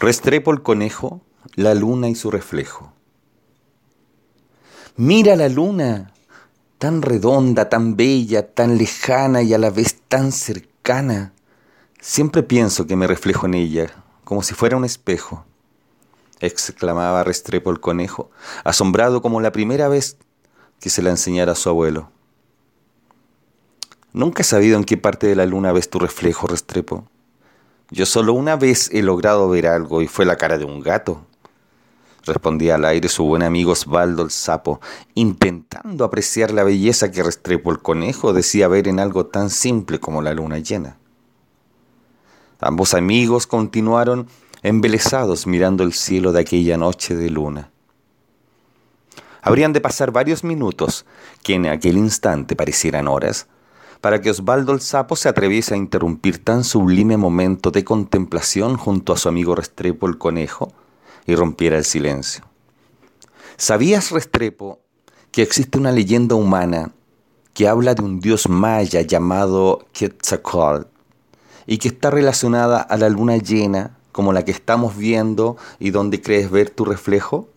Restrepo el conejo, la luna y su reflejo. Mira la luna, tan redonda, tan bella, tan lejana y a la vez tan cercana. Siempre pienso que me reflejo en ella, como si fuera un espejo. exclamaba Restrepo el conejo, asombrado como la primera vez que se la enseñara a su abuelo. Nunca he sabido en qué parte de la luna ves tu reflejo, Restrepo. Yo solo una vez he logrado ver algo y fue la cara de un gato. Respondía al aire su buen amigo Osvaldo el sapo, intentando apreciar la belleza que Restrepo el conejo decía ver en algo tan simple como la luna llena. Ambos amigos continuaron embelesados mirando el cielo de aquella noche de luna. Habrían de pasar varios minutos, que en aquel instante parecieran horas, para que Osvaldo el Sapo se atreviese a interrumpir tan sublime momento de contemplación junto a su amigo Restrepo el Conejo y rompiera el silencio. ¿Sabías, Restrepo, que existe una leyenda humana que habla de un dios maya llamado Quetzalcoatl y que está relacionada a la luna llena como la que estamos viendo y donde crees ver tu reflejo?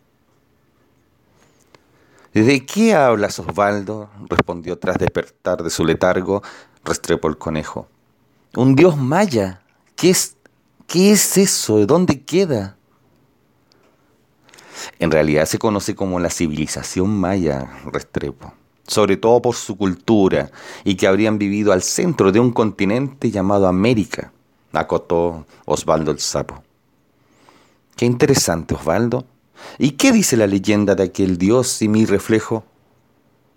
¿De qué hablas, Osvaldo? respondió tras despertar de su letargo Restrepo el conejo. Un dios maya. ¿Qué es, qué es eso? ¿De dónde queda? En realidad se conoce como la civilización maya, Restrepo, sobre todo por su cultura y que habrían vivido al centro de un continente llamado América, acotó Osvaldo el Sapo. Qué interesante, Osvaldo. ¿Y qué dice la leyenda de aquel dios y mi reflejo?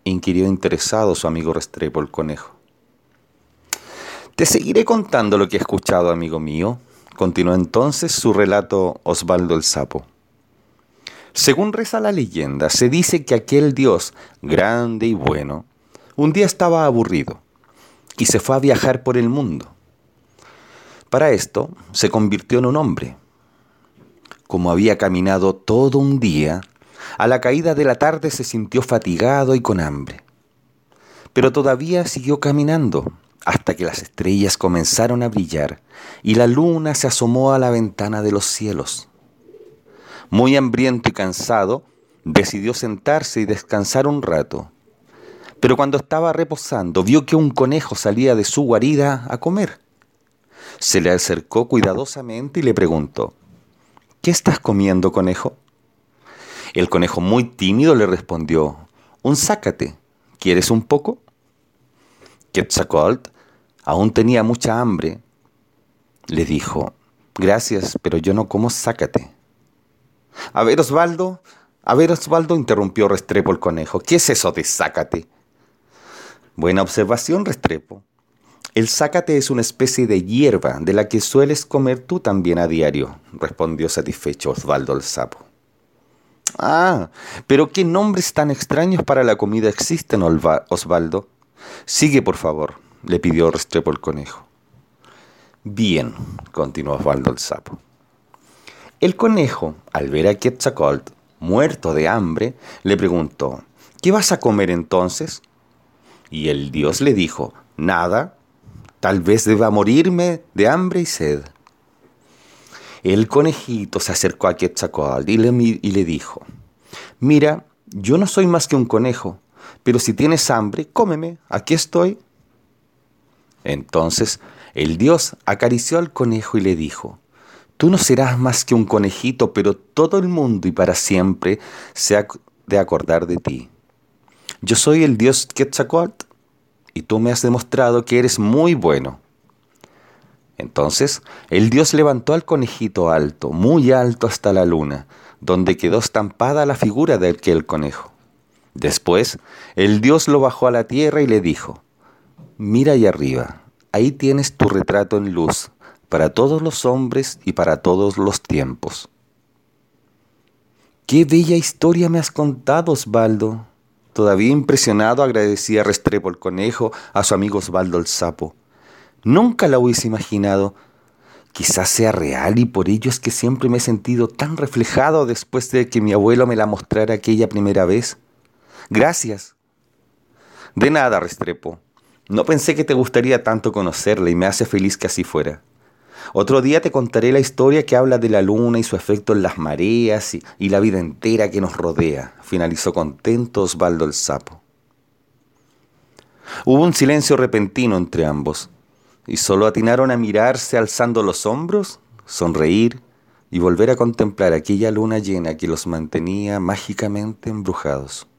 inquirió interesado su amigo Restrepo el conejo. Te seguiré contando lo que he escuchado, amigo mío, continuó entonces su relato Osvaldo el Sapo. Según reza la leyenda, se dice que aquel dios, grande y bueno, un día estaba aburrido y se fue a viajar por el mundo. Para esto se convirtió en un hombre como había caminado todo un día, a la caída de la tarde se sintió fatigado y con hambre. Pero todavía siguió caminando hasta que las estrellas comenzaron a brillar y la luna se asomó a la ventana de los cielos. Muy hambriento y cansado, decidió sentarse y descansar un rato. Pero cuando estaba reposando, vio que un conejo salía de su guarida a comer. Se le acercó cuidadosamente y le preguntó, ¿Qué estás comiendo, conejo? El conejo muy tímido le respondió, un zácate, ¿quieres un poco? Quetzalcoatl aún tenía mucha hambre. Le dijo, gracias, pero yo no como zácate. A ver, Osvaldo, a ver, Osvaldo, interrumpió Restrepo el conejo, ¿qué es eso de zácate? Buena observación, Restrepo. El zácate es una especie de hierba de la que sueles comer tú también a diario, respondió satisfecho Osvaldo el sapo. Ah, pero qué nombres tan extraños para la comida existen, Osvaldo. Sigue, por favor, le pidió Restrepo el conejo. Bien, continuó Osvaldo el sapo. El conejo, al ver a Quetzalcoatl muerto de hambre, le preguntó, ¿qué vas a comer entonces? Y el dios le dijo, nada, Tal vez deba morirme de hambre y sed. El conejito se acercó a Quetzalcoatl y le, y le dijo, mira, yo no soy más que un conejo, pero si tienes hambre, cómeme, aquí estoy. Entonces el dios acarició al conejo y le dijo, tú no serás más que un conejito, pero todo el mundo y para siempre se ha de acordar de ti. Yo soy el dios Quetzalcoatl y tú me has demostrado que eres muy bueno. Entonces el dios levantó al conejito alto, muy alto hasta la luna, donde quedó estampada la figura de aquel conejo. Después el dios lo bajó a la tierra y le dijo, mira ahí arriba, ahí tienes tu retrato en luz, para todos los hombres y para todos los tiempos. Qué bella historia me has contado, Osvaldo, Todavía impresionado agradecía Restrepo el conejo a su amigo Osvaldo el sapo. Nunca la hubiese imaginado. Quizás sea real y por ello es que siempre me he sentido tan reflejado después de que mi abuelo me la mostrara aquella primera vez. Gracias. De nada, Restrepo. No pensé que te gustaría tanto conocerla y me hace feliz que así fuera. Otro día te contaré la historia que habla de la luna y su efecto en las mareas y, la vida entera que nos rodea, finalizó contento Osvaldo el Sapo. Hubo un silencio repentino entre ambos, y solo atinaron a mirarse alzando los hombros, sonreír y volver a contemplar aquella luna llena que los mantenía mágicamente embrujados.